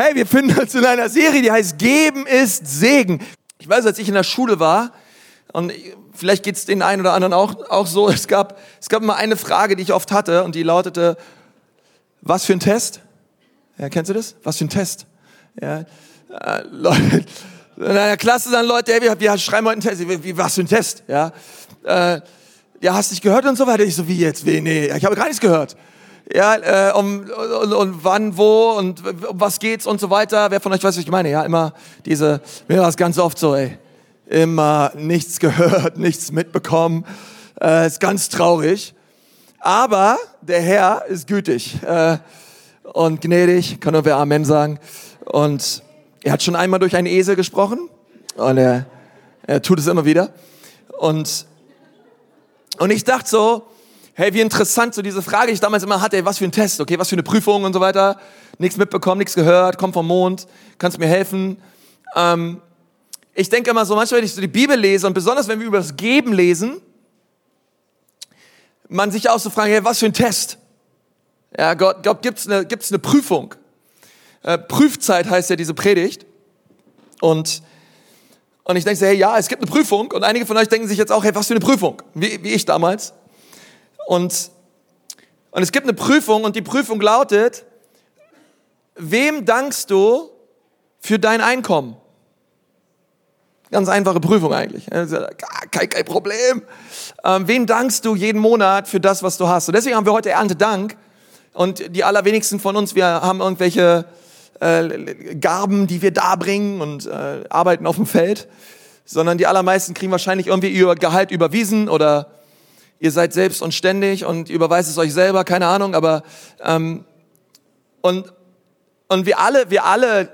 Hey, wir finden uns in einer Serie, die heißt Geben ist Segen. Ich weiß, als ich in der Schule war, und vielleicht geht es den einen oder anderen auch, auch so, es gab, es gab immer eine Frage, die ich oft hatte, und die lautete, was für ein Test? Ja, kennst du das? Was für ein Test? Ja, äh, Leute, in einer Klasse sagen Leute, hey, wir, wir schreiben heute einen Test. Wie, was für ein Test? Ja, äh, ja, hast dich gehört und so weiter. Ich so, wie jetzt? Wie, nee, ich habe gar nichts gehört. Ja, äh, um, und, und wann, wo und um was geht's und so weiter. Wer von euch weiß, was ich meine? Ja, immer diese, mir war es ganz oft so, ey, immer nichts gehört, nichts mitbekommen. Äh, ist ganz traurig. Aber der Herr ist gütig äh, und gnädig, kann nur wer Amen sagen. Und er hat schon einmal durch einen Esel gesprochen und er, er tut es immer wieder. Und, und ich dachte so, hey, wie interessant so diese Frage, die ich damals immer hatte, ey, was für ein Test, okay, was für eine Prüfung und so weiter. Nichts mitbekommen, nichts gehört, komm vom Mond, kannst mir helfen. Ähm, ich denke immer so, manchmal, wenn ich so die Bibel lese und besonders wenn wir über das Geben lesen, man sich auch so fragen, hey, was für ein Test? Ja, Gott, Gott gibt's eine, gibt's eine Prüfung? Äh, Prüfzeit heißt ja diese Predigt. Und, und ich denke so, hey, ja, es gibt eine Prüfung. Und einige von euch denken sich jetzt auch, hey, was für eine Prüfung? Wie, wie ich damals. Und, und es gibt eine Prüfung und die Prüfung lautet, wem dankst du für dein Einkommen? Ganz einfache Prüfung eigentlich. Kein, kein Problem. Ähm, wem dankst du jeden Monat für das, was du hast? Und deswegen haben wir heute Erntedank. Und die allerwenigsten von uns, wir haben irgendwelche äh, Gaben, die wir darbringen und äh, arbeiten auf dem Feld, sondern die allermeisten kriegen wahrscheinlich irgendwie ihr Gehalt überwiesen oder ihr seid selbst und ständig und überweist es euch selber, keine Ahnung, aber ähm, und und wir alle, wir alle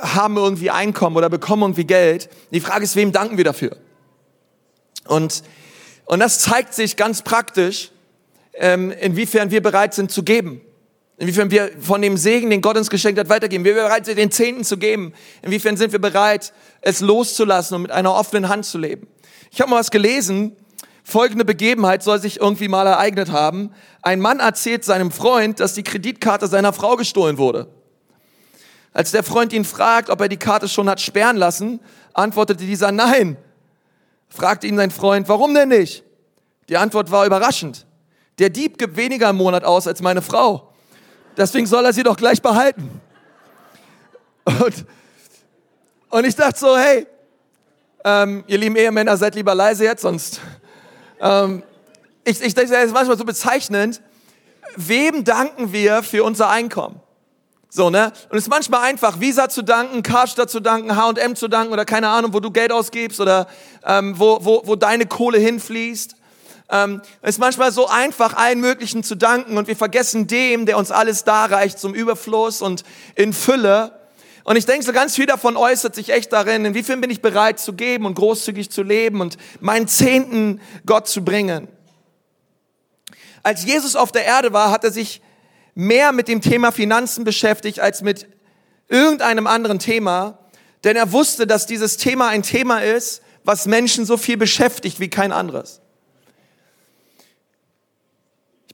haben irgendwie Einkommen oder bekommen irgendwie Geld. Die Frage ist, wem danken wir dafür? Und und das zeigt sich ganz praktisch, ähm, inwiefern wir bereit sind zu geben. Inwiefern wir von dem Segen, den Gott uns geschenkt hat, weitergeben. Wir sind bereit, den Zehnten zu geben. Inwiefern sind wir bereit, es loszulassen und mit einer offenen Hand zu leben. Ich habe mal was gelesen. Folgende Begebenheit soll sich irgendwie mal ereignet haben. Ein Mann erzählt seinem Freund, dass die Kreditkarte seiner Frau gestohlen wurde. Als der Freund ihn fragt, ob er die Karte schon hat sperren lassen, antwortete dieser Nein. Fragte ihn sein Freund, warum denn nicht? Die Antwort war überraschend. Der Dieb gibt weniger im Monat aus als meine Frau. Deswegen soll er sie doch gleich behalten. Und, und ich dachte so, hey, ähm, ihr lieben Ehemänner, seid lieber leise jetzt, sonst. Ähm, ich, ich denke, das ist manchmal so bezeichnend. Wem danken wir für unser Einkommen? So, ne? Und es ist manchmal einfach, Visa zu danken, Karstadt zu danken, H&M zu danken oder keine Ahnung, wo du Geld ausgibst oder ähm, wo, wo, wo deine Kohle hinfließt. Ähm, es ist manchmal so einfach, allen Möglichen zu danken und wir vergessen dem, der uns alles darreicht zum Überfluss und in Fülle. Und ich denke, so ganz viel davon äußert sich echt darin, inwiefern bin ich bereit zu geben und großzügig zu leben und meinen Zehnten Gott zu bringen. Als Jesus auf der Erde war, hat er sich mehr mit dem Thema Finanzen beschäftigt als mit irgendeinem anderen Thema, denn er wusste, dass dieses Thema ein Thema ist, was Menschen so viel beschäftigt wie kein anderes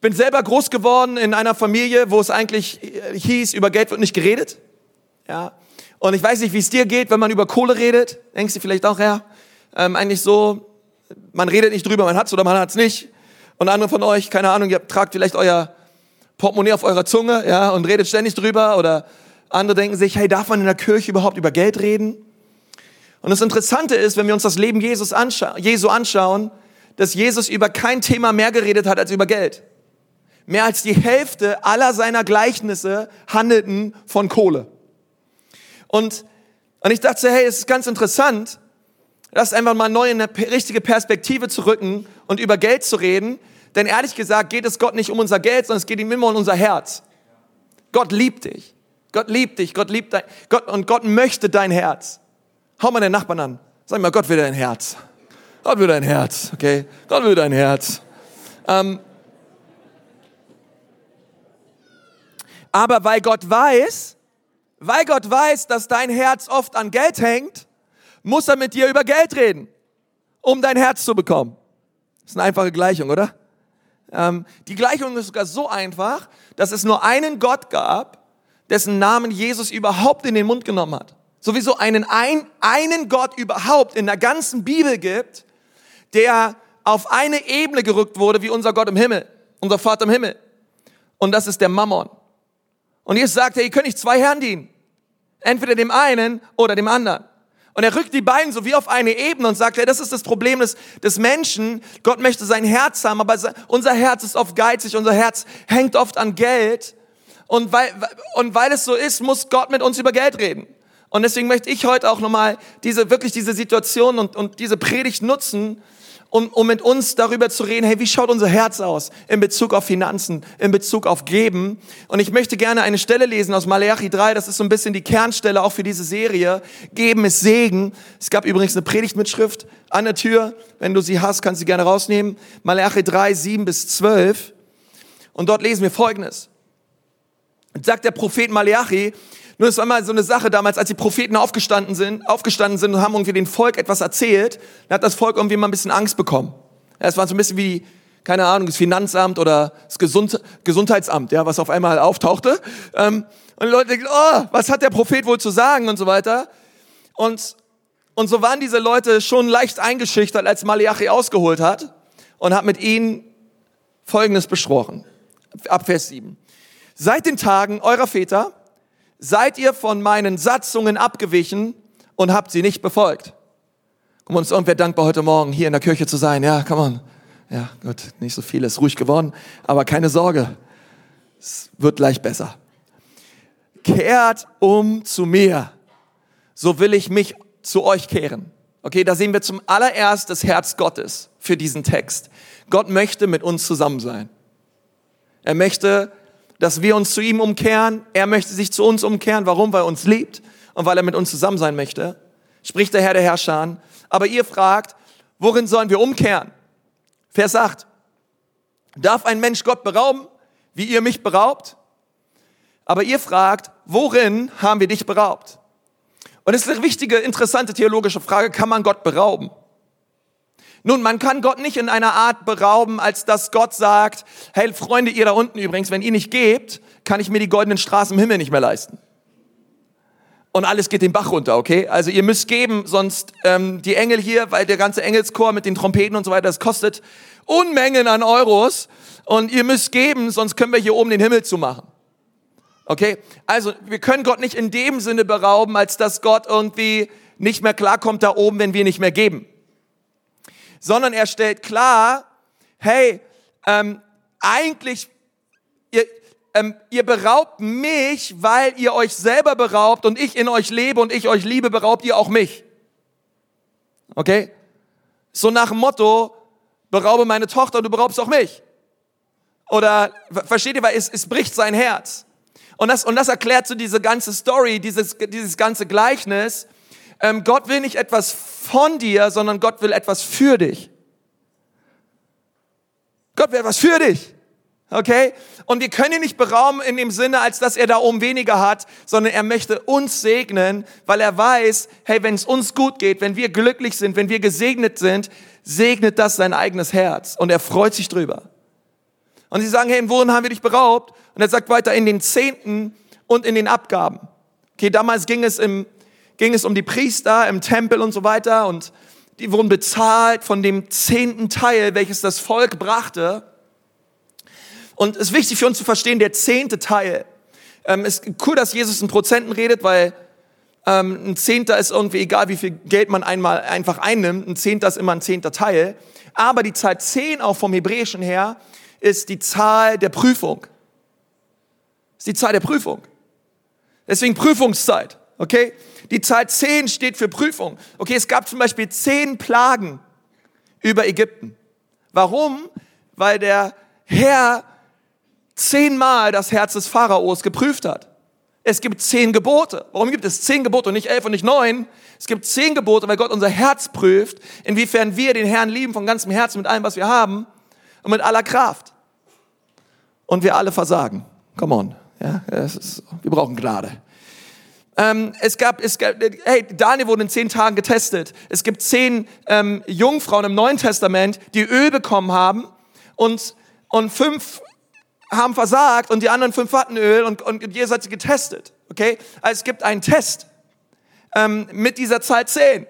bin selber groß geworden in einer Familie, wo es eigentlich äh, hieß, über Geld wird nicht geredet. Ja. Und ich weiß nicht, wie es dir geht, wenn man über Kohle redet. Denkst du vielleicht auch, ja, ähm, eigentlich so, man redet nicht drüber, man hat's oder man hat's nicht. Und andere von euch, keine Ahnung, ihr tragt vielleicht euer Portemonnaie auf eurer Zunge, ja, und redet ständig drüber. Oder andere denken sich, hey, darf man in der Kirche überhaupt über Geld reden? Und das Interessante ist, wenn wir uns das Leben Jesus anscha Jesu anschauen, dass Jesus über kein Thema mehr geredet hat als über Geld. Mehr als die Hälfte aller seiner Gleichnisse handelten von Kohle. Und, und ich dachte, hey, es ist ganz interessant, das einfach mal neu in eine richtige Perspektive zu rücken und über Geld zu reden. Denn ehrlich gesagt geht es Gott nicht um unser Geld, sondern es geht ihm immer um unser Herz. Gott liebt dich. Gott liebt dich. Gott liebt dein, Gott, und Gott möchte dein Herz. Hau mal den Nachbarn an. Sag mal, Gott will dein Herz. Gott will dein Herz, okay? Gott will dein Herz. Ähm, Aber weil Gott weiß, weil Gott weiß, dass dein Herz oft an Geld hängt, muss er mit dir über Geld reden, um dein Herz zu bekommen. Das ist eine einfache Gleichung, oder? Ähm, die Gleichung ist sogar so einfach, dass es nur einen Gott gab, dessen Namen Jesus überhaupt in den Mund genommen hat. Sowieso einen, ein, einen Gott überhaupt in der ganzen Bibel gibt, der auf eine Ebene gerückt wurde wie unser Gott im Himmel, unser Vater im Himmel. Und das ist der Mammon. Und Jesus sagt, hey, ihr könnt nicht zwei Herren dienen. Entweder dem einen oder dem anderen. Und er rückt die beiden so wie auf eine Ebene und sagt, hey, das ist das Problem des, des Menschen. Gott möchte sein Herz haben, aber unser Herz ist oft geizig, unser Herz hängt oft an Geld. Und weil, und weil es so ist, muss Gott mit uns über Geld reden. Und deswegen möchte ich heute auch nochmal diese, wirklich diese Situation und, und diese Predigt nutzen, um, um mit uns darüber zu reden, hey, wie schaut unser Herz aus in Bezug auf Finanzen, in Bezug auf Geben? Und ich möchte gerne eine Stelle lesen aus Malachi 3, das ist so ein bisschen die Kernstelle auch für diese Serie. Geben ist Segen. Es gab übrigens eine Predigtmitschrift an der Tür. Wenn du sie hast, kannst du sie gerne rausnehmen. Malachi 3, 7 bis 12. Und dort lesen wir Folgendes. Und sagt der Prophet Malachi, nur es war mal so eine Sache damals, als die Propheten aufgestanden sind, aufgestanden sind und haben irgendwie dem Volk etwas erzählt, dann hat das Volk irgendwie mal ein bisschen Angst bekommen. Ja, es war so ein bisschen wie, keine Ahnung, das Finanzamt oder das Gesund Gesundheitsamt, ja, was auf einmal auftauchte. Ähm, und die Leute denken, oh, was hat der Prophet wohl zu sagen und so weiter. Und, und so waren diese Leute schon leicht eingeschüchtert, als Malachi ausgeholt hat und hat mit ihnen Folgendes besprochen. Ab Vers 7. Seit den Tagen eurer Väter seid ihr von meinen Satzungen abgewichen und habt sie nicht befolgt. Komm uns irgendwer dankbar heute Morgen hier in der Kirche zu sein. Ja, come on. Ja, gut, nicht so viel, ist ruhig geworden, aber keine Sorge. Es wird gleich besser. Kehrt um zu mir, so will ich mich zu euch kehren. Okay, da sehen wir zum allererst das Herz Gottes für diesen Text. Gott möchte mit uns zusammen sein. Er möchte dass wir uns zu ihm umkehren. Er möchte sich zu uns umkehren. Warum? Weil er uns liebt und weil er mit uns zusammen sein möchte. Spricht der Herr der Herrscher an. Aber ihr fragt, worin sollen wir umkehren? Vers 8. Darf ein Mensch Gott berauben, wie ihr mich beraubt? Aber ihr fragt, worin haben wir dich beraubt? Und es ist eine wichtige, interessante theologische Frage, kann man Gott berauben? Nun, man kann Gott nicht in einer Art berauben, als dass Gott sagt, hey Freunde, ihr da unten übrigens, wenn ihr nicht gebt, kann ich mir die goldenen Straßen im Himmel nicht mehr leisten. Und alles geht den Bach runter, okay? Also ihr müsst geben, sonst ähm, die Engel hier, weil der ganze Engelschor mit den Trompeten und so weiter, das kostet Unmengen an Euros. Und ihr müsst geben, sonst können wir hier oben den Himmel zumachen. Okay? Also wir können Gott nicht in dem Sinne berauben, als dass Gott irgendwie nicht mehr klarkommt da oben, wenn wir nicht mehr geben sondern er stellt klar, hey, ähm, eigentlich, ihr, ähm, ihr beraubt mich, weil ihr euch selber beraubt und ich in euch lebe und ich euch liebe, beraubt ihr auch mich. Okay? So nach dem Motto, beraube meine Tochter und du beraubst auch mich. Oder, versteht ihr, weil es, es bricht sein Herz. Und das, und das erklärt so diese ganze Story, dieses, dieses ganze Gleichnis, ähm, Gott will nicht etwas von dir, sondern Gott will etwas für dich. Gott will etwas für dich. Okay? Und wir können ihn nicht berauben in dem Sinne, als dass er da oben weniger hat, sondern er möchte uns segnen, weil er weiß, hey, wenn es uns gut geht, wenn wir glücklich sind, wenn wir gesegnet sind, segnet das sein eigenes Herz und er freut sich drüber. Und sie sagen, hey, in worin haben wir dich beraubt? Und er sagt weiter, in den Zehnten und in den Abgaben. Okay, damals ging es im ging es um die Priester im Tempel und so weiter und die wurden bezahlt von dem zehnten Teil, welches das Volk brachte. Und es ist wichtig für uns zu verstehen, der zehnte Teil. Ähm, ist cool, dass Jesus in Prozenten redet, weil ähm, ein Zehnter ist irgendwie egal, wie viel Geld man einmal einfach einnimmt. Ein Zehnter ist immer ein zehnter Teil. Aber die Zahl zehn auch vom Hebräischen her ist die Zahl der Prüfung. Ist die Zahl der Prüfung. Deswegen Prüfungszeit. Okay? Die Zahl 10 steht für Prüfung. Okay, es gab zum Beispiel zehn Plagen über Ägypten. Warum? Weil der Herr zehnmal das Herz des Pharaos geprüft hat. Es gibt zehn Gebote. Warum gibt es zehn Gebote und nicht elf und nicht neun? Es gibt zehn Gebote, weil Gott unser Herz prüft, inwiefern wir den Herrn lieben von ganzem Herzen mit allem, was wir haben und mit aller Kraft. Und wir alle versagen. Come on. Ja, ist, wir brauchen Gnade. Ähm, es gab, es gab, hey, Daniel wurde in zehn Tagen getestet. Es gibt zehn ähm, Jungfrauen im Neuen Testament, die Öl bekommen haben und, und fünf haben versagt und die anderen fünf hatten Öl und, und Jesus hat sie getestet. Okay? Also es gibt einen Test ähm, mit dieser Zahl 10.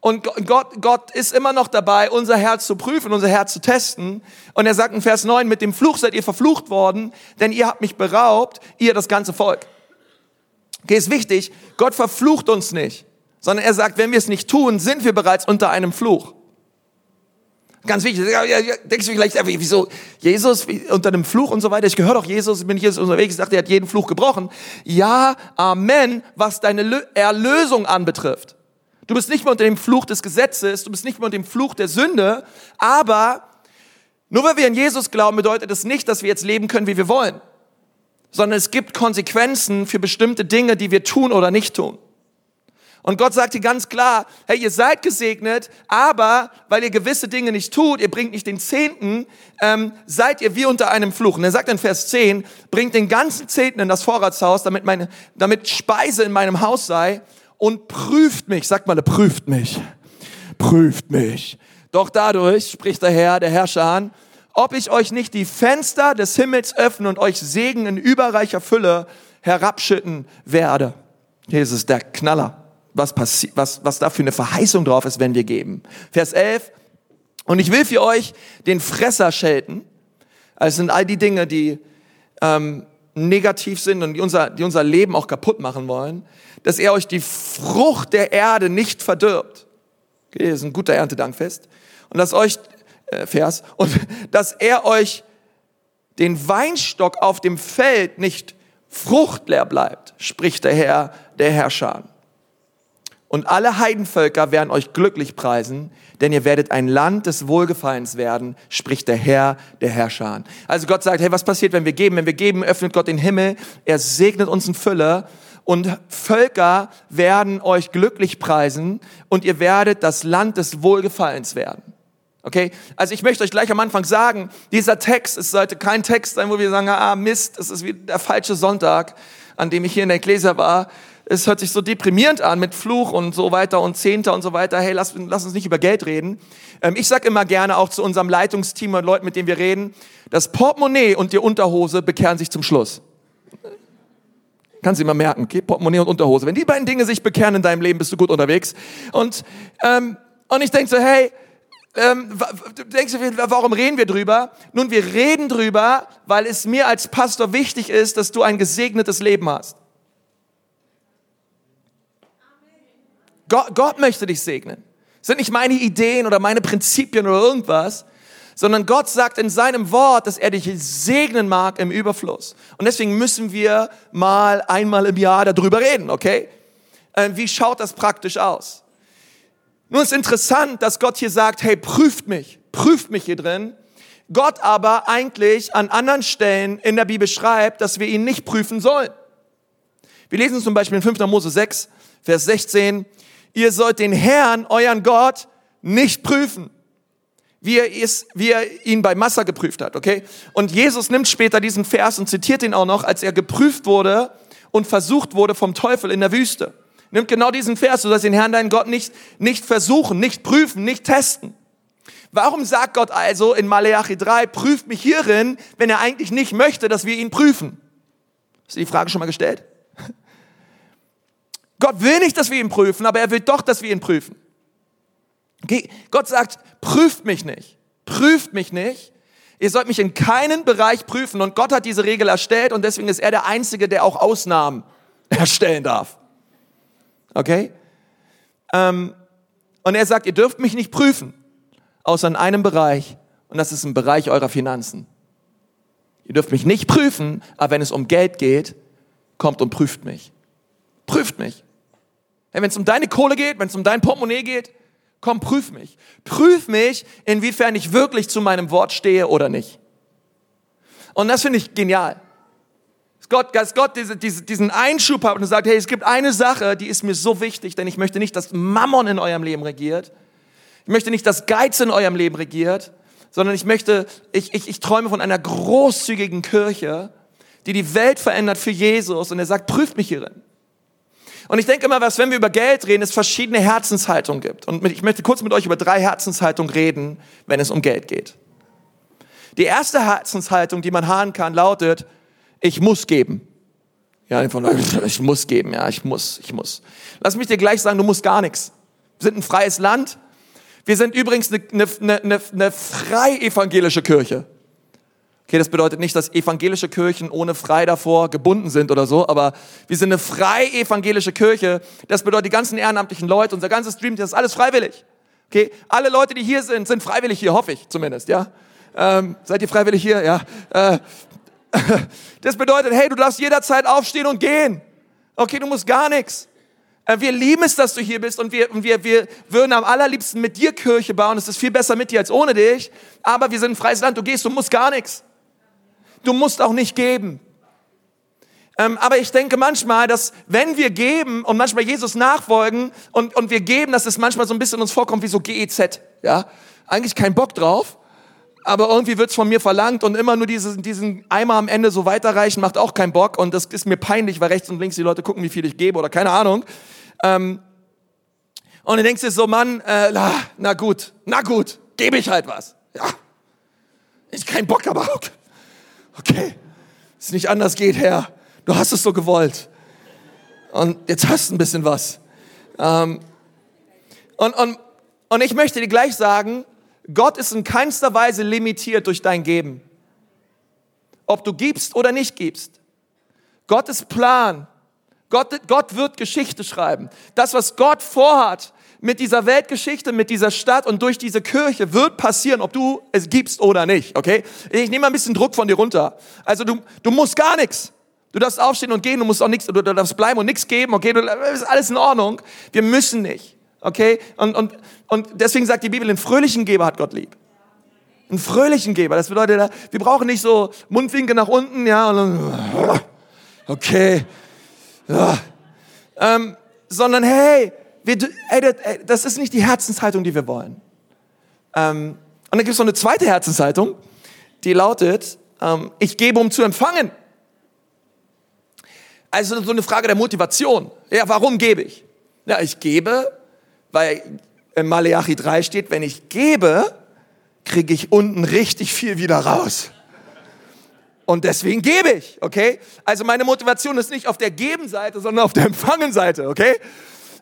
Und Gott, Gott ist immer noch dabei, unser Herz zu prüfen, unser Herz zu testen. Und er sagt in Vers 9, mit dem Fluch seid ihr verflucht worden, denn ihr habt mich beraubt, ihr das ganze Volk. Okay, ist wichtig, Gott verflucht uns nicht, sondern er sagt, wenn wir es nicht tun, sind wir bereits unter einem Fluch. Ganz wichtig. Denkst du vielleicht, wieso Jesus unter einem Fluch und so weiter? Ich gehöre doch Jesus, bin ich jetzt unterwegs, ich dachte, er hat jeden Fluch gebrochen. Ja, Amen, was deine Erlösung anbetrifft. Du bist nicht mehr unter dem Fluch des Gesetzes, du bist nicht mehr unter dem Fluch der Sünde, aber nur weil wir an Jesus glauben, bedeutet es das nicht, dass wir jetzt leben können, wie wir wollen, sondern es gibt Konsequenzen für bestimmte Dinge, die wir tun oder nicht tun. Und Gott sagt dir ganz klar, hey, ihr seid gesegnet, aber weil ihr gewisse Dinge nicht tut, ihr bringt nicht den Zehnten, ähm, seid ihr wie unter einem Fluch. Und er sagt in Vers 10, bringt den ganzen Zehnten in das Vorratshaus, damit, meine, damit Speise in meinem Haus sei und prüft mich. Sagt mal, prüft mich. Prüft mich. Doch dadurch, spricht der Herr, der Herrscher an, ob ich euch nicht die Fenster des Himmels öffne und euch Segen in überreicher Fülle herabschütten werde. Jesus, der Knaller was, passi was, was da für eine Verheißung drauf ist, wenn wir geben. Vers 11. Und ich will für euch den Fresser schelten. Also es sind all die Dinge, die ähm, negativ sind und die unser, die unser Leben auch kaputt machen wollen, dass er euch die Frucht der Erde nicht verdirbt. Okay, das ist ein guter Erntedankfest. Und dass euch, äh, Vers, und dass er euch den Weinstock auf dem Feld nicht fruchtleer bleibt, spricht der Herr, der Herrscher. Und alle Heidenvölker werden euch glücklich preisen, denn ihr werdet ein Land des Wohlgefallens werden, spricht der Herr, der Herrscher. Also Gott sagt, hey, was passiert, wenn wir geben? Wenn wir geben, öffnet Gott den Himmel, er segnet uns in Fülle und Völker werden euch glücklich preisen und ihr werdet das Land des Wohlgefallens werden. Okay? Also ich möchte euch gleich am Anfang sagen, dieser Text, es sollte kein Text sein, wo wir sagen, ah Mist, es ist wie der falsche Sonntag, an dem ich hier in der Ecclesia war es hört sich so deprimierend an mit Fluch und so weiter und Zehnter und so weiter. Hey, lass, lass uns nicht über Geld reden. Ähm, ich sag immer gerne auch zu unserem Leitungsteam und Leuten, mit denen wir reden, das Portemonnaie und die Unterhose bekehren sich zum Schluss. Kannst du immer merken, okay? Portemonnaie und Unterhose. Wenn die beiden Dinge sich bekehren in deinem Leben, bist du gut unterwegs. Und, ähm, und ich denke so, hey, ähm, denkst du, warum reden wir drüber? Nun, wir reden drüber, weil es mir als Pastor wichtig ist, dass du ein gesegnetes Leben hast. Gott, Gott möchte dich segnen. Das sind nicht meine Ideen oder meine Prinzipien oder irgendwas, sondern Gott sagt in seinem Wort, dass er dich segnen mag im Überfluss. Und deswegen müssen wir mal einmal im Jahr darüber reden, okay? Äh, wie schaut das praktisch aus? Nun ist interessant, dass Gott hier sagt, hey, prüft mich, prüft mich hier drin. Gott aber eigentlich an anderen Stellen in der Bibel schreibt, dass wir ihn nicht prüfen sollen. Wir lesen zum Beispiel in 5. Mose 6, Vers 16, ihr sollt den Herrn, euren Gott, nicht prüfen, wie er, ist, wie er ihn bei Massa geprüft hat, okay? Und Jesus nimmt später diesen Vers und zitiert ihn auch noch, als er geprüft wurde und versucht wurde vom Teufel in der Wüste. Nimmt genau diesen Vers, du sollst den Herrn, deinen Gott, nicht, nicht versuchen, nicht prüfen, nicht testen. Warum sagt Gott also in Maleachi 3, prüft mich hierin, wenn er eigentlich nicht möchte, dass wir ihn prüfen? Hast du die Frage schon mal gestellt? Gott will nicht, dass wir ihn prüfen, aber er will doch, dass wir ihn prüfen. Okay? Gott sagt, prüft mich nicht, prüft mich nicht. Ihr sollt mich in keinen Bereich prüfen. Und Gott hat diese Regel erstellt und deswegen ist er der Einzige, der auch Ausnahmen erstellen darf. Okay? Ähm, und er sagt, ihr dürft mich nicht prüfen, außer in einem Bereich. Und das ist im Bereich eurer Finanzen. Ihr dürft mich nicht prüfen, aber wenn es um Geld geht, kommt und prüft mich. Prüft mich. Hey, wenn es um deine Kohle geht, wenn es um dein Portemonnaie geht, komm, prüf mich. Prüf mich, inwiefern ich wirklich zu meinem Wort stehe oder nicht. Und das finde ich genial. Gott, dass Gott diese, diese, diesen Einschub hat und sagt, hey, es gibt eine Sache, die ist mir so wichtig, denn ich möchte nicht, dass Mammon in eurem Leben regiert. Ich möchte nicht, dass Geiz in eurem Leben regiert, sondern ich möchte, ich, ich, ich träume von einer großzügigen Kirche, die die Welt verändert für Jesus. Und er sagt, prüft mich hierin. Und ich denke immer, was, wenn wir über Geld reden, es verschiedene Herzenshaltungen gibt. Und ich möchte kurz mit euch über drei Herzenshaltungen reden, wenn es um Geld geht. Die erste Herzenshaltung, die man haben kann, lautet, ich muss geben. Ja, einfach, ich muss geben, ja, ich muss, ich muss. Lass mich dir gleich sagen, du musst gar nichts. Wir sind ein freies Land. Wir sind übrigens eine, eine, eine, eine frei evangelische Kirche. Okay, das bedeutet nicht, dass evangelische Kirchen ohne frei davor gebunden sind oder so, aber wir sind eine frei evangelische Kirche. Das bedeutet, die ganzen ehrenamtlichen Leute, unser ganzes Stream, das ist alles freiwillig. Okay, alle Leute, die hier sind, sind freiwillig hier, hoffe ich zumindest, ja. Ähm, seid ihr freiwillig hier? Ja. Äh, das bedeutet, hey, du darfst jederzeit aufstehen und gehen. Okay, du musst gar nichts. Äh, wir lieben es, dass du hier bist und wir, wir, wir würden am allerliebsten mit dir Kirche bauen. Es ist viel besser mit dir als ohne dich. Aber wir sind ein freies Land. Du gehst, du musst gar nichts. Du musst auch nicht geben. Ähm, aber ich denke manchmal, dass wenn wir geben und manchmal Jesus nachfolgen und, und wir geben, dass es manchmal so ein bisschen uns vorkommt wie so GEZ. Ja, eigentlich kein Bock drauf, aber irgendwie wird's von mir verlangt und immer nur diesen, diesen Eimer am Ende so weiterreichen macht auch keinen Bock und das ist mir peinlich, weil rechts und links die Leute gucken, wie viel ich gebe oder keine Ahnung. Ähm, und du denkst dir so, Mann, äh, na, na gut, na gut, gebe ich halt was. Ja, ich kein Bock, aber okay okay, es nicht anders geht, Herr, du hast es so gewollt. Und jetzt hast du ein bisschen was. Ähm, und, und, und ich möchte dir gleich sagen, Gott ist in keinster Weise limitiert durch dein Geben. Ob du gibst oder nicht gibst. Gottes Plan, Gott, Gott wird Geschichte schreiben. Das, was Gott vorhat, mit dieser Weltgeschichte, mit dieser Stadt und durch diese Kirche wird passieren, ob du es gibst oder nicht, okay? Ich nehme mal ein bisschen Druck von dir runter. Also du, du musst gar nichts. Du darfst aufstehen und gehen, du musst auch nichts, du darfst bleiben und nichts geben, okay? Du, ist alles in Ordnung. Wir müssen nicht, okay? Und, und, und deswegen sagt die Bibel, einen fröhlichen Geber hat Gott lieb. Einen fröhlichen Geber, das bedeutet, wir brauchen nicht so Mundwinkel nach unten, ja, und dann, okay, ja. Ähm, sondern hey, wir, ey, das ist nicht die Herzenshaltung, die wir wollen. Ähm, und dann gibt es noch eine zweite Herzenshaltung, die lautet, ähm, ich gebe, um zu empfangen. Also so eine Frage der Motivation. Ja, warum gebe ich? Ja, ich gebe, weil in Maleachi 3 steht, wenn ich gebe, kriege ich unten richtig viel wieder raus. Und deswegen gebe ich, okay? Also meine Motivation ist nicht auf der Gebenseite, sondern auf der Empfangenseite, okay?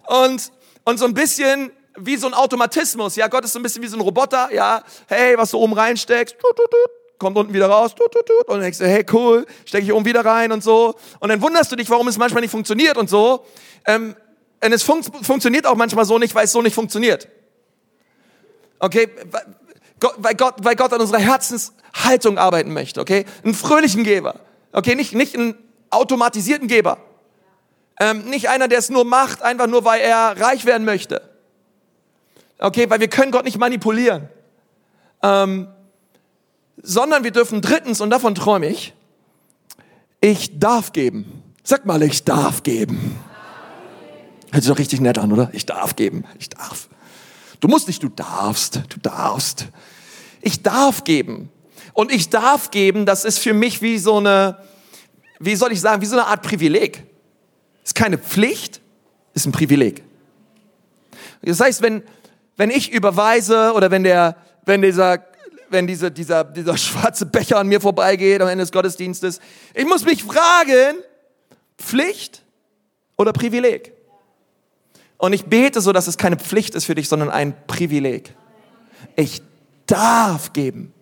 Und, und so ein bisschen wie so ein Automatismus. Ja, Gott ist so ein bisschen wie so ein Roboter. Ja, hey, was du oben reinsteckst, tut, tut, tut, kommt unten wieder raus, tut, tut, tut. Und dann denkst du, hey, cool, stecke ich oben wieder rein und so. Und dann wunderst du dich, warum es manchmal nicht funktioniert und so. Ähm, und es fun funktioniert auch manchmal so nicht, weil es so nicht funktioniert. Okay, weil Gott, weil Gott an unserer Herzenshaltung arbeiten möchte, okay? Einen fröhlichen Geber, okay? Nicht, nicht einen automatisierten Geber. Ähm, nicht einer, der es nur macht, einfach nur, weil er reich werden möchte. Okay, weil wir können Gott nicht manipulieren. Ähm, sondern wir dürfen drittens, und davon träume ich, ich darf geben. Sag mal, ich darf geben. Hört sich doch richtig nett an, oder? Ich darf geben. Ich darf. Du musst nicht, du darfst. Du darfst. Ich darf geben. Und ich darf geben, das ist für mich wie so eine, wie soll ich sagen, wie so eine Art Privileg. Ist keine Pflicht, ist ein Privileg. Das heißt, wenn, wenn ich überweise oder wenn der, wenn dieser, wenn diese, dieser, dieser schwarze Becher an mir vorbeigeht am Ende des Gottesdienstes, ich muss mich fragen, Pflicht oder Privileg? Und ich bete so, dass es keine Pflicht ist für dich, sondern ein Privileg. Ich darf geben.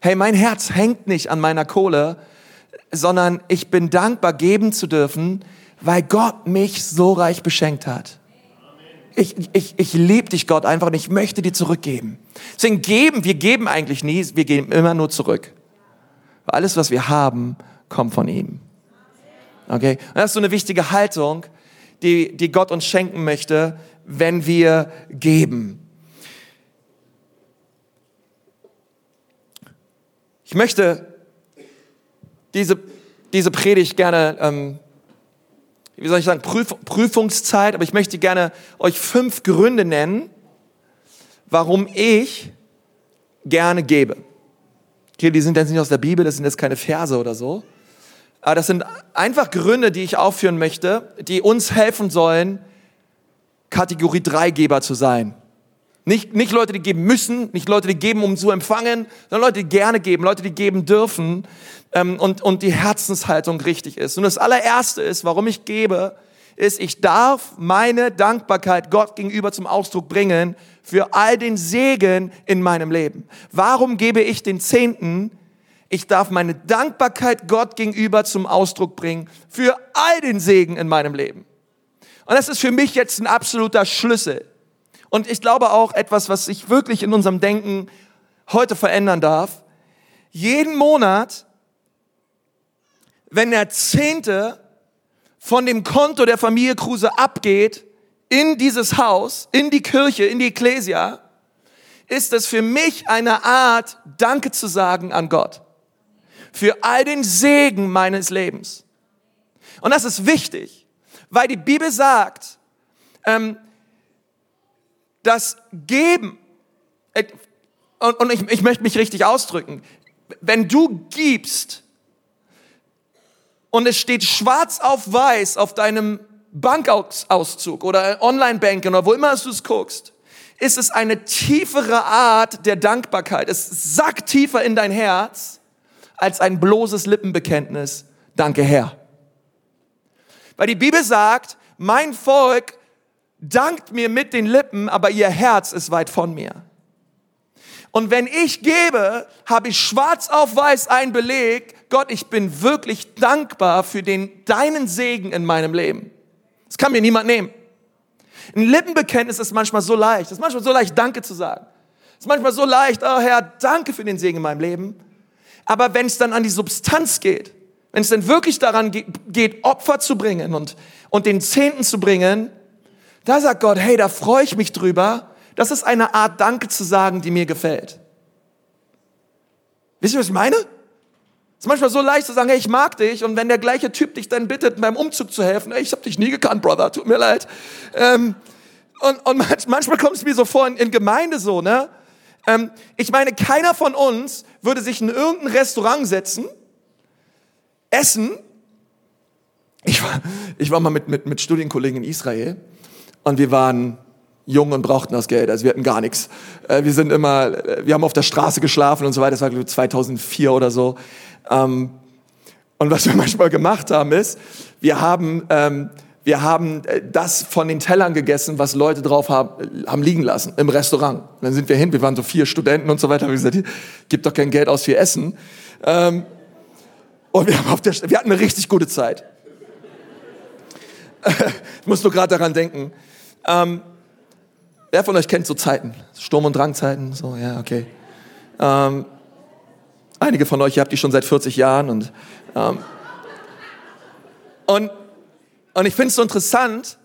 Hey, mein Herz hängt nicht an meiner Kohle, sondern ich bin dankbar, geben zu dürfen, weil Gott mich so reich beschenkt hat. Ich, ich, ich liebe dich, Gott, einfach und ich möchte dir zurückgeben. Deswegen geben, wir geben eigentlich nie, wir geben immer nur zurück. Weil alles, was wir haben, kommt von ihm. Okay? Und das ist so eine wichtige Haltung, die, die Gott uns schenken möchte, wenn wir geben. Ich möchte diese, diese Predigt gerne ähm, wie soll ich sagen, Prüf Prüfungszeit, aber ich möchte gerne euch fünf Gründe nennen, warum ich gerne gebe. Okay, die sind jetzt nicht aus der Bibel, das sind jetzt keine Verse oder so. Aber das sind einfach Gründe, die ich aufführen möchte, die uns helfen sollen, Kategorie 3 Geber zu sein. Nicht, nicht Leute, die geben müssen, nicht Leute, die geben, um zu empfangen, sondern Leute, die gerne geben, Leute, die geben dürfen ähm, und, und die Herzenshaltung richtig ist. Und das allererste ist, warum ich gebe, ist, ich darf meine Dankbarkeit Gott gegenüber zum Ausdruck bringen für all den Segen in meinem Leben. Warum gebe ich den Zehnten? Ich darf meine Dankbarkeit Gott gegenüber zum Ausdruck bringen für all den Segen in meinem Leben. Und das ist für mich jetzt ein absoluter Schlüssel. Und ich glaube auch etwas, was sich wirklich in unserem Denken heute verändern darf. Jeden Monat, wenn der Zehnte von dem Konto der Familie Kruse abgeht, in dieses Haus, in die Kirche, in die Ekklesia, ist es für mich eine Art, Danke zu sagen an Gott. Für all den Segen meines Lebens. Und das ist wichtig, weil die Bibel sagt, ähm, das Geben, äh, und, und ich, ich möchte mich richtig ausdrücken, wenn du gibst und es steht schwarz auf weiß auf deinem Bankauszug oder Online-Banking oder wo immer du es guckst, ist es eine tiefere Art der Dankbarkeit. Es sackt tiefer in dein Herz als ein bloßes Lippenbekenntnis. Danke Herr. Weil die Bibel sagt, mein Volk dankt mir mit den Lippen, aber ihr Herz ist weit von mir. Und wenn ich gebe, habe ich schwarz auf weiß einen Beleg, Gott, ich bin wirklich dankbar für den, deinen Segen in meinem Leben. Das kann mir niemand nehmen. Ein Lippenbekenntnis ist manchmal so leicht. Es ist manchmal so leicht, Danke zu sagen. Es ist manchmal so leicht, oh Herr, danke für den Segen in meinem Leben. Aber wenn es dann an die Substanz geht, wenn es dann wirklich daran geht, Opfer zu bringen und, und den Zehnten zu bringen, da sagt Gott, hey, da freue ich mich drüber. Das ist eine Art Danke zu sagen, die mir gefällt. Wisst ihr, was ich meine? Es ist manchmal so leicht zu sagen, hey, ich mag dich. Und wenn der gleiche Typ dich dann bittet, beim Umzug zu helfen, hey, ich habe dich nie gekannt, Brother, tut mir leid. Ähm, und, und manchmal kommt es mir so vor in, in Gemeinde so, ne? Ähm, ich meine, keiner von uns würde sich in irgendein Restaurant setzen, essen. Ich war, ich war mal mit, mit, mit Studienkollegen in Israel und wir waren jung und brauchten das Geld, also wir hatten gar nichts. Äh, wir sind immer, wir haben auf der Straße geschlafen und so weiter, das war glaube ich 2004 oder so. Ähm, und was wir manchmal gemacht haben ist, wir haben, ähm, wir haben äh, das von den Tellern gegessen, was Leute drauf haben, haben liegen lassen im Restaurant. Und dann sind wir hin, wir waren so vier Studenten und so weiter, haben gesagt, gib doch kein Geld aus für Essen. Ähm, und wir, haben auf der, wir hatten eine richtig gute Zeit. ich muss nur gerade daran denken. Ähm, wer von euch kennt so Zeiten? Sturm- und Drangzeiten? So, ja, okay. Ähm, Einige von euch, ihr habt die schon seit 40 Jahren und, ähm, und, und ich finde es so interessant,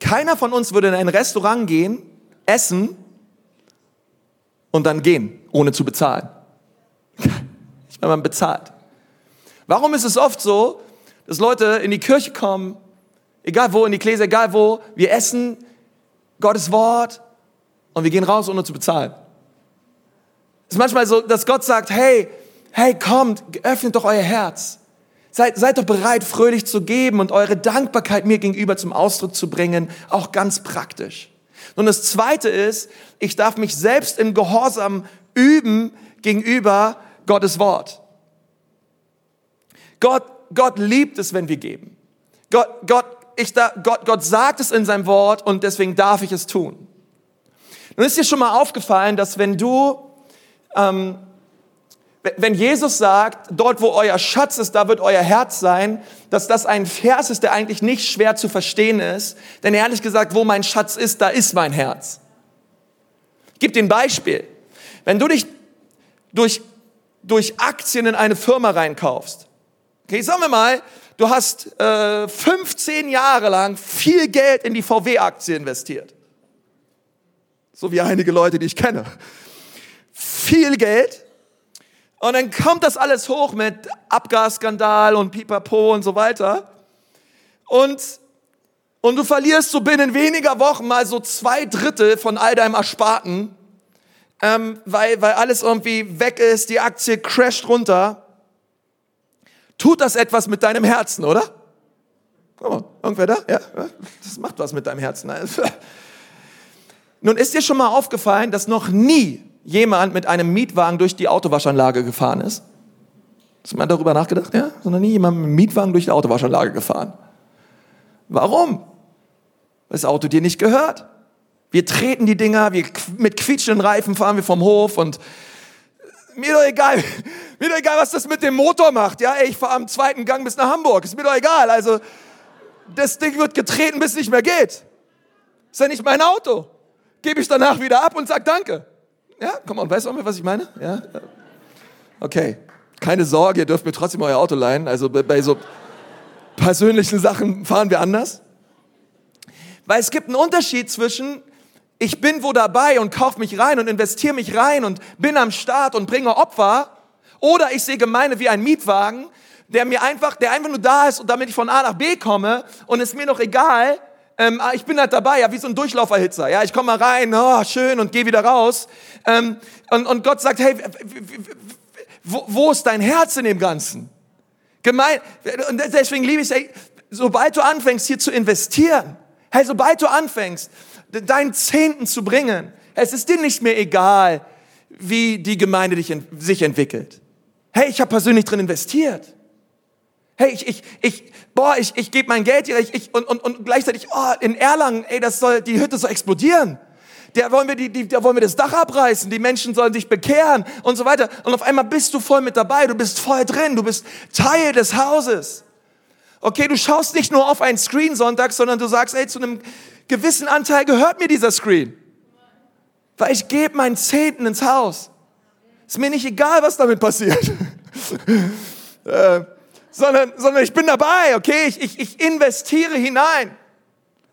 keiner von uns würde in ein Restaurant gehen, essen und dann gehen, ohne zu bezahlen. Wenn man bezahlt. Warum ist es oft so, dass Leute in die Kirche kommen, egal wo, in die Gläser, egal wo, wir essen Gottes Wort und wir gehen raus, ohne zu bezahlen? Es ist manchmal so, dass Gott sagt, hey, hey, kommt, öffnet doch euer Herz. Seid, seid doch bereit, fröhlich zu geben und eure Dankbarkeit mir gegenüber zum Ausdruck zu bringen, auch ganz praktisch. Und das Zweite ist, ich darf mich selbst im Gehorsam üben gegenüber Gottes Wort. Gott, Gott liebt es, wenn wir geben. Gott, Gott, ich da, Gott, Gott sagt es in seinem Wort und deswegen darf ich es tun. Nun ist dir schon mal aufgefallen, dass wenn du ähm, wenn Jesus sagt, dort wo euer Schatz ist, da wird euer Herz sein, dass das ein Vers ist, der eigentlich nicht schwer zu verstehen ist. Denn ehrlich gesagt, wo mein Schatz ist, da ist mein Herz. Gebe dir ein Beispiel. Wenn du dich durch, durch Aktien in eine Firma reinkaufst, okay, sagen wir mal, du hast äh, 15 Jahre lang viel Geld in die VW-Aktie investiert. So wie einige Leute, die ich kenne. Viel Geld und dann kommt das alles hoch mit Abgasskandal und Pipapo und so weiter. Und, und du verlierst so binnen weniger Wochen mal so zwei Drittel von all deinem Ersparten, ähm, weil, weil alles irgendwie weg ist, die Aktie crasht runter. Tut das etwas mit deinem Herzen, oder? Guck mal, irgendwer da? Ja, das macht was mit deinem Herzen. Nun ist dir schon mal aufgefallen, dass noch nie jemand mit einem Mietwagen durch die Autowaschanlage gefahren ist? Hast du mal darüber nachgedacht? Ja? Sondern nie jemand mit einem Mietwagen durch die Autowaschanlage gefahren. Warum? Weil das Auto dir nicht gehört. Wir treten die Dinger, wir mit quietschenden Reifen fahren wir vom Hof und mir doch egal, mir doch egal, was das mit dem Motor macht. Ja, ich fahre am zweiten Gang bis nach Hamburg. Ist mir doch egal. Also, das Ding wird getreten, bis es nicht mehr geht. Ist ja nicht mein Auto. Gebe ich danach wieder ab und sag Danke. Ja, komm on, weißt du, was ich meine? Ja, okay. Keine Sorge, ihr dürft mir trotzdem euer Auto leihen. Also bei so persönlichen Sachen fahren wir anders. Weil es gibt einen Unterschied zwischen ich bin wo dabei und kauf mich rein und investiere mich rein und bin am Start und bringe Opfer. Oder ich sehe Gemeinde wie ein Mietwagen, der mir einfach, der einfach nur da ist und damit ich von A nach B komme und ist mir noch egal. Ähm, ah, ich bin halt dabei, ja, wie so ein Durchlauferhitzer. Ja, ich komme mal rein, oh, schön und gehe wieder raus. Ähm, und, und Gott sagt, hey, wo, wo ist dein Herz in dem Ganzen? Gemein, und deswegen liebe ich es, hey, sobald du anfängst hier zu investieren, hey, sobald du anfängst, deinen Zehnten zu bringen. Es ist dir nicht mehr egal, wie die Gemeinde dich, sich entwickelt. Hey, ich habe persönlich drin investiert. Hey, ich, ich, ich, boah, ich, ich gebe mein Geld hier, ich, ich, und, und, und gleichzeitig, oh, in Erlangen, ey, das soll, die Hütte soll explodieren. Da wollen wir, die, die, da wollen wir das Dach abreißen, die Menschen sollen sich bekehren und so weiter. Und auf einmal bist du voll mit dabei, du bist voll drin, du bist Teil des Hauses. Okay, du schaust nicht nur auf einen Screen Sonntag, sondern du sagst, ey, zu einem gewissen Anteil gehört mir dieser Screen. Weil ich gebe meinen Zehnten ins Haus. Ist mir nicht egal, was damit passiert. äh, sondern, sondern ich bin dabei, okay? Ich, ich, ich investiere hinein.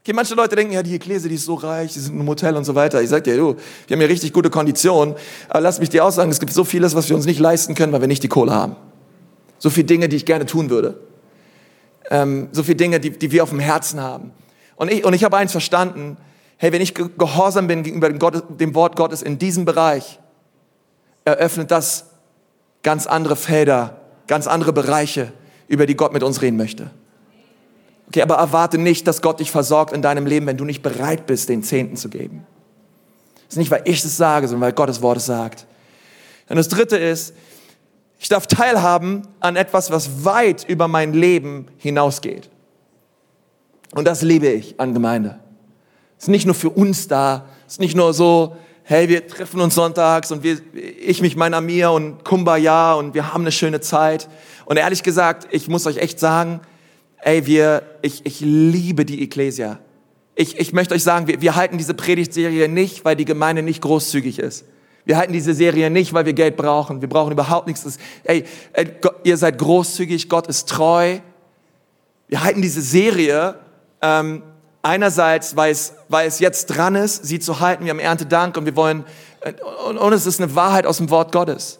Okay, manche Leute denken, ja, die Ekklese, die ist so reich, die sind im Hotel und so weiter. Ich sag dir, du, wir haben hier richtig gute Konditionen. Aber lass mich dir auch sagen, es gibt so vieles, was wir uns nicht leisten können, weil wir nicht die Kohle haben. So viele Dinge, die ich gerne tun würde. Ähm, so viele Dinge, die, die wir auf dem Herzen haben. Und ich, und ich habe eins verstanden, hey, wenn ich gehorsam bin gegenüber dem, Gott, dem Wort Gottes in diesem Bereich, eröffnet das ganz andere Felder, ganz andere Bereiche, über die Gott mit uns reden möchte. Okay, aber erwarte nicht, dass Gott dich versorgt in deinem Leben, wenn du nicht bereit bist, den Zehnten zu geben. Das ist nicht, weil ich es sage, sondern weil Gottes Wort es sagt. Und das dritte ist, ich darf teilhaben an etwas, was weit über mein Leben hinausgeht. Und das liebe ich an Gemeinde. Es ist nicht nur für uns da, es ist nicht nur so, hey, wir treffen uns sonntags und wir, ich mich, mein Amir und Kumbaya und wir haben eine schöne Zeit. Und ehrlich gesagt, ich muss euch echt sagen, ey, wir, ich, ich liebe die Ecclesia. Ich, ich möchte euch sagen, wir, wir halten diese Predigtserie nicht, weil die Gemeinde nicht großzügig ist. Wir halten diese Serie nicht, weil wir Geld brauchen. Wir brauchen überhaupt nichts. Ey, ey ihr seid großzügig, Gott ist treu. Wir halten diese Serie, ähm, einerseits, weil es, weil es jetzt dran ist, sie zu halten. Wir haben Erntedank und wir wollen, und, und es ist eine Wahrheit aus dem Wort Gottes.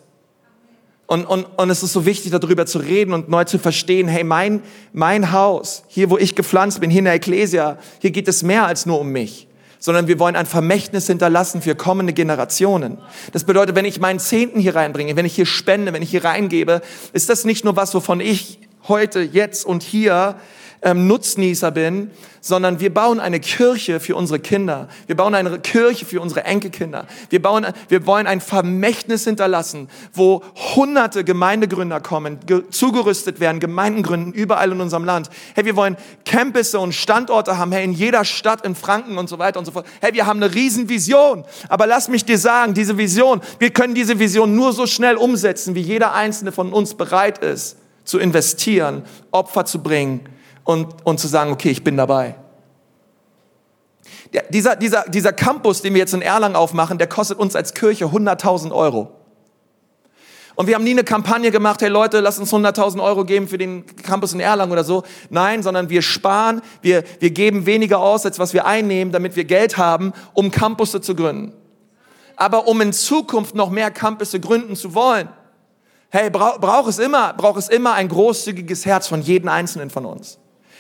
Und, und, und es ist so wichtig, darüber zu reden und neu zu verstehen, hey, mein, mein Haus, hier wo ich gepflanzt bin, hier in der Ecclesia, hier geht es mehr als nur um mich, sondern wir wollen ein Vermächtnis hinterlassen für kommende Generationen. Das bedeutet, wenn ich meinen Zehnten hier reinbringe, wenn ich hier spende, wenn ich hier reingebe, ist das nicht nur was, wovon ich heute, jetzt und hier ähm, Nutznießer bin, sondern wir bauen eine Kirche für unsere Kinder. Wir bauen eine Kirche für unsere Enkelkinder. Wir bauen, wir wollen ein Vermächtnis hinterlassen, wo hunderte Gemeindegründer kommen, zugerüstet werden, Gemeinden gründen, überall in unserem Land. Hey, wir wollen Campusse und Standorte haben, hey, in jeder Stadt, in Franken und so weiter und so fort. Hey, wir haben eine Riesenvision. Aber lass mich dir sagen, diese Vision, wir können diese Vision nur so schnell umsetzen, wie jeder einzelne von uns bereit ist, zu investieren, Opfer zu bringen und, und zu sagen, okay, ich bin dabei. Der, dieser, dieser, dieser Campus, den wir jetzt in Erlangen aufmachen, der kostet uns als Kirche 100.000 Euro. Und wir haben nie eine Kampagne gemacht, hey Leute, lasst uns 100.000 Euro geben für den Campus in Erlangen oder so. Nein, sondern wir sparen, wir, wir geben weniger aus, als was wir einnehmen, damit wir Geld haben, um Campusse zu gründen. Aber um in Zukunft noch mehr Campusse gründen zu wollen, hey, braucht brauch es immer, braucht es immer ein großzügiges Herz von jedem Einzelnen von uns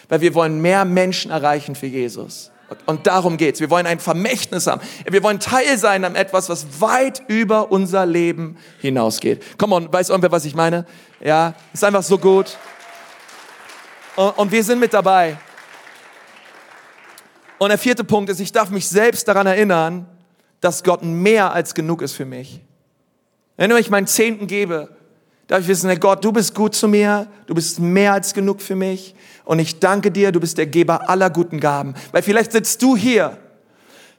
weil wir wollen mehr Menschen erreichen für Jesus. Und darum geht's. Wir wollen ein Vermächtnis haben. Wir wollen Teil sein an etwas, was weit über unser Leben hinausgeht. Komm on, weiß irgendwer, was ich meine? Ja, ist einfach so gut. Und, wir sind mit dabei. Und der vierte Punkt ist, ich darf mich selbst daran erinnern, dass Gott mehr als genug ist für mich. Wenn ich meinen Zehnten gebe, darf ich wissen, Herr Gott, du bist gut zu mir, du bist mehr als genug für mich und ich danke dir, du bist der Geber aller guten Gaben. Weil vielleicht sitzt du hier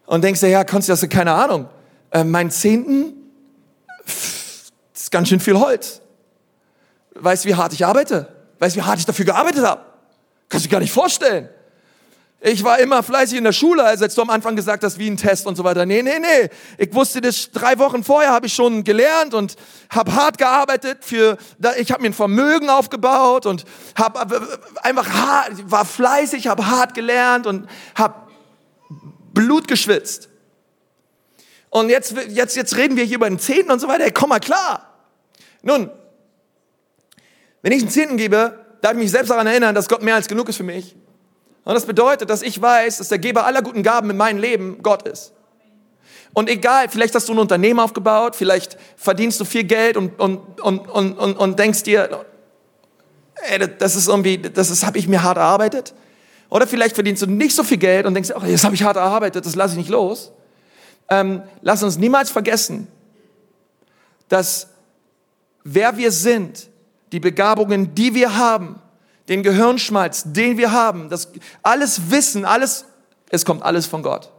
und denkst dir, ja, kannst du das, keine Ahnung, äh, mein Zehnten, pff, ist ganz schön viel Holz. Weißt du, wie hart ich arbeite? Weißt du, wie hart ich dafür gearbeitet habe? Kannst du dir gar nicht vorstellen. Ich war immer fleißig in der Schule, als du am Anfang gesagt hast, wie ein Test und so weiter. Nee, nee, nee. Ich wusste das drei Wochen vorher, habe ich schon gelernt und habe hart gearbeitet. Für, ich habe mir ein Vermögen aufgebaut und habe einfach hart, war fleißig, habe hart gelernt und habe Blut geschwitzt. Und jetzt, jetzt, jetzt reden wir hier über den Zehnten und so weiter. Hey, komm mal klar. Nun, wenn ich einen Zehnten gebe, darf ich mich selbst daran erinnern, dass Gott mehr als genug ist für mich. Und das bedeutet, dass ich weiß, dass der Geber aller guten Gaben in meinem Leben Gott ist. Und egal, vielleicht hast du ein Unternehmen aufgebaut, vielleicht verdienst du viel Geld und, und, und, und, und, und denkst dir, ey, das ist irgendwie, das ist, habe ich mir hart erarbeitet. Oder vielleicht verdienst du nicht so viel Geld und denkst, oh, das habe ich hart erarbeitet, das lasse ich nicht los. Ähm, lass uns niemals vergessen, dass wer wir sind, die Begabungen, die wir haben, den Gehirnschmalz, den wir haben, das alles Wissen, alles, es kommt alles von Gott.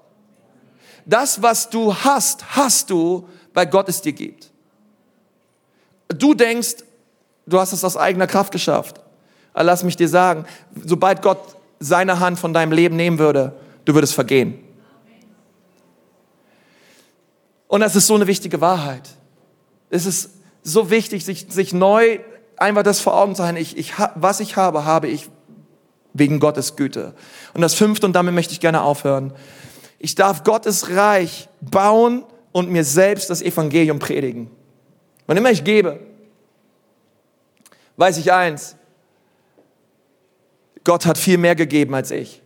Das, was du hast, hast du, weil Gott es dir gibt. Du denkst, du hast es aus eigener Kraft geschafft. Aber lass mich dir sagen, sobald Gott seine Hand von deinem Leben nehmen würde, du würdest vergehen. Und das ist so eine wichtige Wahrheit. Es ist so wichtig, sich, sich neu einfach das vor Augen zu haben, ich, ich, was ich habe, habe ich wegen Gottes Güte. Und das fünfte, und damit möchte ich gerne aufhören, ich darf Gottes Reich bauen und mir selbst das Evangelium predigen. Wann immer ich gebe, weiß ich eins, Gott hat viel mehr gegeben als ich.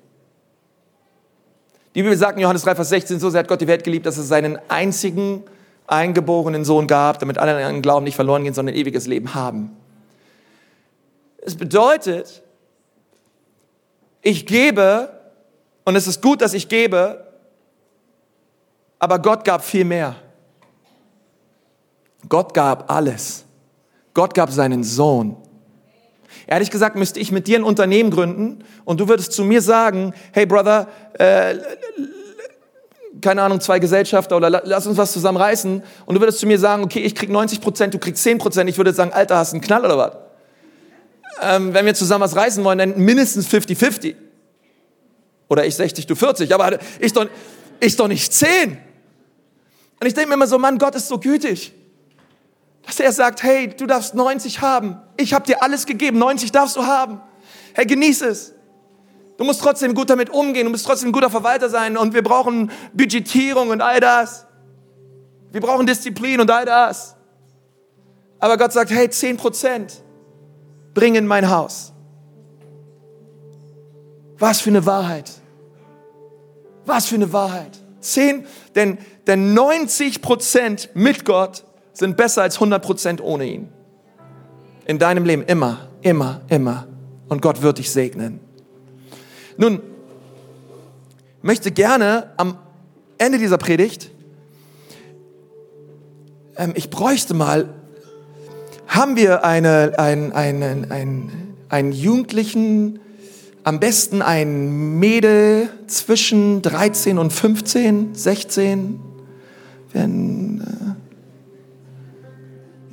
Die Bibel sagt in Johannes 3, Vers 16, so sehr hat Gott die Welt geliebt, dass er seinen einzigen eingeborenen Sohn gab, damit alle an Glauben nicht verloren gehen, sondern ein ewiges Leben haben. Es bedeutet, ich gebe und es ist gut, dass ich gebe, aber Gott gab viel mehr. Gott gab alles. Gott gab seinen Sohn. Ehrlich gesagt müsste ich mit dir ein Unternehmen gründen und du würdest zu mir sagen, hey Brother, äh, keine Ahnung, zwei Gesellschafter oder lass uns was zusammen reißen und du würdest zu mir sagen, okay, ich krieg 90 Prozent, du kriegst 10 Prozent, ich würde sagen, Alter, hast du einen Knall oder was? Ähm, wenn wir zusammen was reißen wollen, dann mindestens 50-50. Oder ich 60, du 40. Aber ich doch, ich doch nicht 10. Und ich denke mir immer so, Mann, Gott ist so gütig. Dass er sagt, hey, du darfst 90 haben. Ich habe dir alles gegeben, 90 darfst du haben. Hey, genieß es. Du musst trotzdem gut damit umgehen, du musst trotzdem ein guter Verwalter sein und wir brauchen Budgetierung und all das. Wir brauchen Disziplin und all das. Aber Gott sagt, hey, 10 Prozent bring in mein Haus. Was für eine Wahrheit. Was für eine Wahrheit. Zehn, denn, denn 90 Prozent mit Gott sind besser als 100 Prozent ohne ihn. In deinem Leben immer, immer, immer. Und Gott wird dich segnen. Nun, möchte gerne am Ende dieser Predigt, ähm, ich bräuchte mal haben wir eine, ein, einen, einen, einen Jugendlichen, am besten ein Mädel zwischen 13 und 15, 16. Wenn,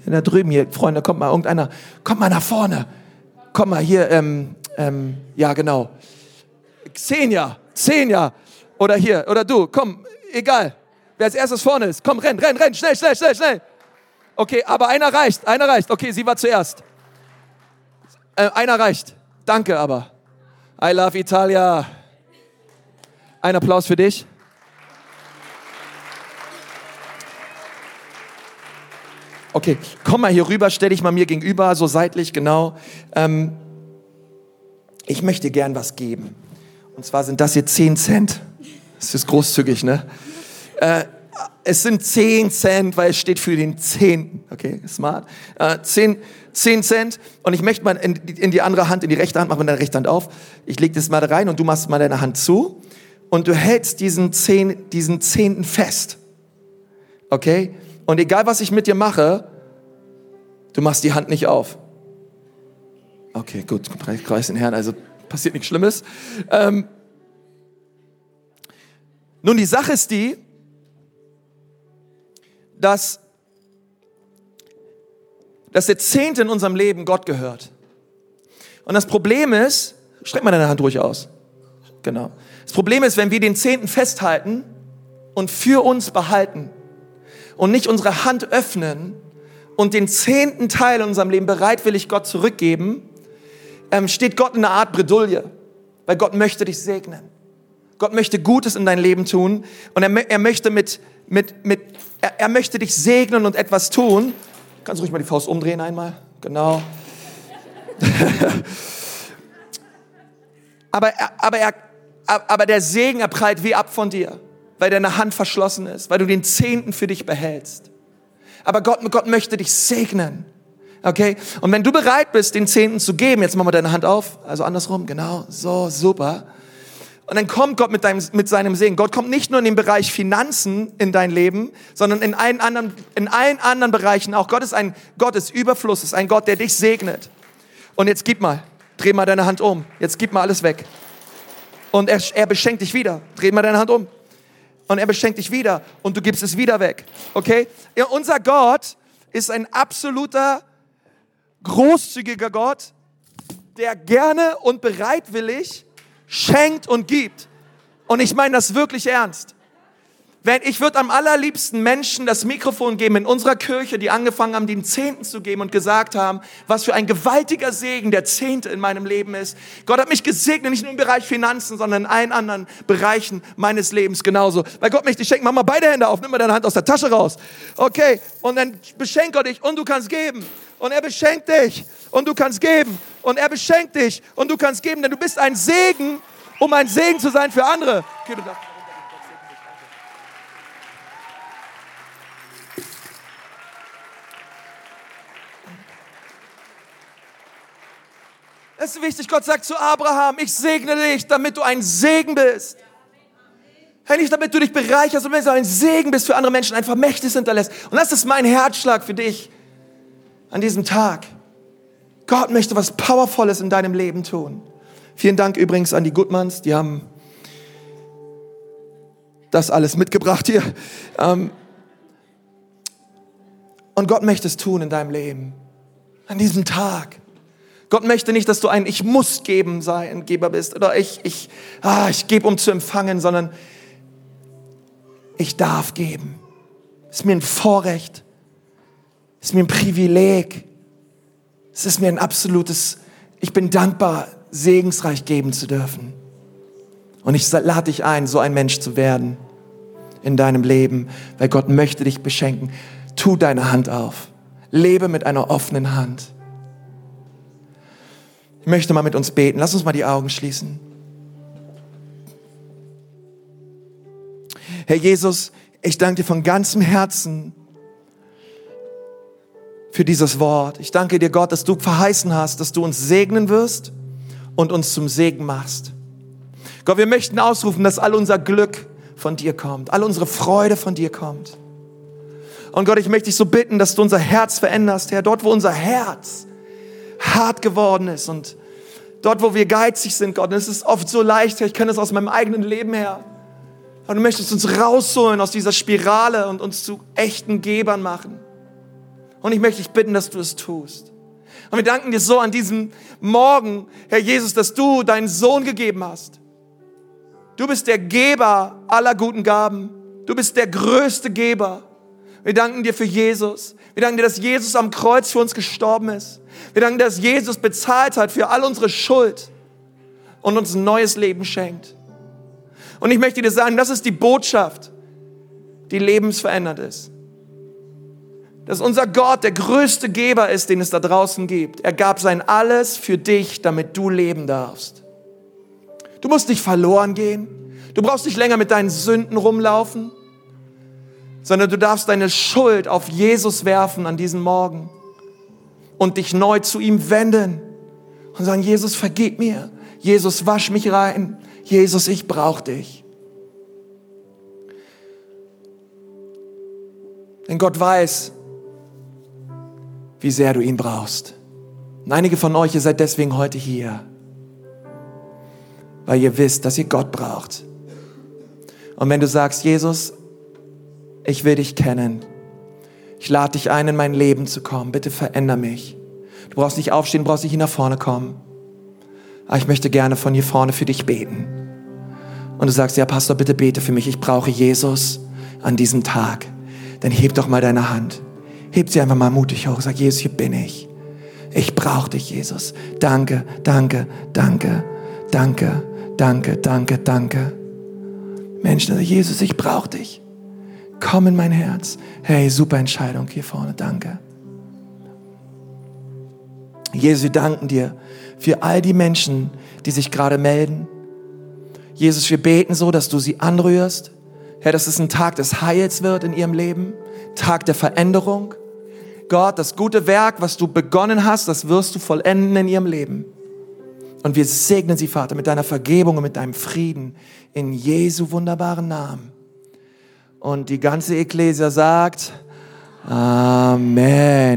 äh, da drüben hier, Freunde, kommt mal irgendeiner, kommt mal nach vorne. Komm mal hier, ähm, ähm, ja genau. Xenia, Xenia. Oder hier, oder du, komm, egal. Wer als erstes vorne ist, komm, renn, renn, renn, schnell, schnell, schnell, schnell. Okay, aber einer reicht, einer reicht. Okay, sie war zuerst. Äh, einer reicht. Danke aber. I love Italia. Ein Applaus für dich. Okay, komm mal hier rüber, stell dich mal mir gegenüber, so seitlich, genau. Ähm, ich möchte gern was geben. Und zwar sind das hier 10 Cent. Das ist großzügig, ne? Äh, es sind 10 Cent, weil es steht für den Zehnten. Okay, smart. Äh, 10, 10 Cent. Und ich möchte mal in, in, die andere Hand, in die rechte Hand, mach mal deine rechte Hand auf. Ich lege das mal da rein und du machst mal deine Hand zu. Und du hältst diesen, Zehn, diesen Zehnten fest. Okay? Und egal was ich mit dir mache, du machst die Hand nicht auf. Okay, gut, preis den Herrn, also passiert nichts Schlimmes. Ähm, nun, die Sache ist die, dass, dass der Zehnte in unserem Leben Gott gehört. Und das Problem ist, streck mal deine Hand ruhig aus. Genau. Das Problem ist, wenn wir den Zehnten festhalten und für uns behalten und nicht unsere Hand öffnen und den zehnten Teil in unserem Leben bereitwillig Gott zurückgeben, ähm, steht Gott in einer Art Bredouille, weil Gott möchte dich segnen. Gott möchte Gutes in dein Leben tun und er, er möchte mit, mit, mit, er, er möchte dich segnen und etwas tun. Kannst du ruhig mal die Faust umdrehen einmal? Genau. aber, aber, er, aber der Segen, er prallt wie ab von dir, weil deine Hand verschlossen ist, weil du den Zehnten für dich behältst. Aber Gott, Gott möchte dich segnen. Okay? Und wenn du bereit bist, den Zehnten zu geben, jetzt mach mal deine Hand auf, also andersrum, genau, so, super. Und dann kommt Gott mit, deinem, mit seinem Segen. Gott kommt nicht nur in den Bereich Finanzen in dein Leben, sondern in allen anderen, in allen anderen Bereichen auch. Gott ist ein Gott des Überflusses, ein Gott, der dich segnet. Und jetzt gib mal, dreh mal deine Hand um. Jetzt gib mal alles weg. Und er, er beschenkt dich wieder. Dreh mal deine Hand um. Und er beschenkt dich wieder. Und du gibst es wieder weg. Okay? Ja, unser Gott ist ein absoluter, großzügiger Gott, der gerne und bereitwillig schenkt und gibt. Und ich meine das wirklich ernst. Wenn, ich würde am allerliebsten Menschen das Mikrofon geben in unserer Kirche, die angefangen haben, den Zehnten zu geben und gesagt haben, was für ein gewaltiger Segen der Zehnte in meinem Leben ist. Gott hat mich gesegnet, nicht nur im Bereich Finanzen, sondern in allen anderen Bereichen meines Lebens genauso. Weil Gott möchte schenken, mach mal beide Hände auf, nimm mal deine Hand aus der Tasche raus. Okay, und dann beschenkt Gott dich und du kannst geben. Und er beschenkt dich und du kannst geben. Und er beschenkt dich und du kannst geben, denn du bist ein Segen, um ein Segen zu sein für andere. Okay, darfst. Es ist wichtig, Gott sagt zu Abraham, ich segne dich, damit du ein Segen bist. Hey, nicht damit du dich bereicherst, sondern du ein Segen bist für andere Menschen, einfach Mächtiges hinterlässt. Und das ist mein Herzschlag für dich an diesem Tag. Gott möchte was Powervolles in deinem Leben tun. Vielen Dank übrigens an die Gutmanns, die haben das alles mitgebracht hier. Ähm, und Gott möchte es tun in deinem Leben, an diesem Tag. Gott möchte nicht, dass du ein Ich muss geben sein, Geber bist oder ich, ich, ah, ich gebe, um zu empfangen, sondern ich darf geben. Es ist mir ein Vorrecht. Es ist mir ein Privileg. Es ist mir ein absolutes, ich bin dankbar, segensreich geben zu dürfen. Und ich lade dich ein, so ein Mensch zu werden in deinem Leben, weil Gott möchte dich beschenken. Tu deine Hand auf. Lebe mit einer offenen Hand. Möchte mal mit uns beten. Lass uns mal die Augen schließen. Herr Jesus, ich danke dir von ganzem Herzen für dieses Wort. Ich danke dir, Gott, dass du verheißen hast, dass du uns segnen wirst und uns zum Segen machst. Gott, wir möchten ausrufen, dass all unser Glück von dir kommt, all unsere Freude von dir kommt. Und Gott, ich möchte dich so bitten, dass du unser Herz veränderst, Herr, dort, wo unser Herz hart geworden ist und dort, wo wir geizig sind, Gott, und es ist oft so leicht, ich kenne das aus meinem eigenen Leben her. Und du möchtest uns rausholen aus dieser Spirale und uns zu echten Gebern machen. Und ich möchte dich bitten, dass du es tust. Und wir danken dir so an diesem Morgen, Herr Jesus, dass du deinen Sohn gegeben hast. Du bist der Geber aller guten Gaben. Du bist der größte Geber. Wir danken dir für Jesus. Wir danken dir, dass Jesus am Kreuz für uns gestorben ist. Wir danken dir, dass Jesus bezahlt hat für all unsere Schuld und uns ein neues Leben schenkt. Und ich möchte dir sagen, das ist die Botschaft, die lebensverändert ist. Dass unser Gott der größte Geber ist, den es da draußen gibt. Er gab sein Alles für dich, damit du leben darfst. Du musst nicht verloren gehen. Du brauchst nicht länger mit deinen Sünden rumlaufen sondern du darfst deine Schuld auf Jesus werfen an diesem Morgen und dich neu zu ihm wenden und sagen, Jesus, vergib mir. Jesus, wasch mich rein. Jesus, ich brauche dich. Denn Gott weiß, wie sehr du ihn brauchst. Und einige von euch, ihr seid deswegen heute hier, weil ihr wisst, dass ihr Gott braucht. Und wenn du sagst, Jesus, ich will dich kennen, ich lade dich ein, in mein Leben zu kommen, bitte veränder mich. Du brauchst nicht aufstehen, du brauchst nicht nach vorne kommen. Aber ich möchte gerne von hier vorne für dich beten. Und du sagst, ja, Pastor, bitte bete für mich, ich brauche Jesus an diesem Tag. Dann heb doch mal deine Hand. Heb sie einfach mal mutig hoch. Sag, Jesus, hier bin ich. Ich brauche dich, Jesus. Danke, danke, danke, danke, danke, danke, danke. Menschen, also Jesus, ich brauche dich. Komm in mein Herz. Hey, super Entscheidung hier vorne. Danke. Jesus, wir danken dir für all die Menschen, die sich gerade melden. Jesus, wir beten so, dass du sie anrührst. Herr, dass es ein Tag des Heils wird in ihrem Leben, Tag der Veränderung. Gott, das gute Werk, was du begonnen hast, das wirst du vollenden in ihrem Leben. Und wir segnen sie, Vater, mit deiner Vergebung und mit deinem Frieden in Jesu wunderbaren Namen. Und die ganze Ekklesia sagt, Amen.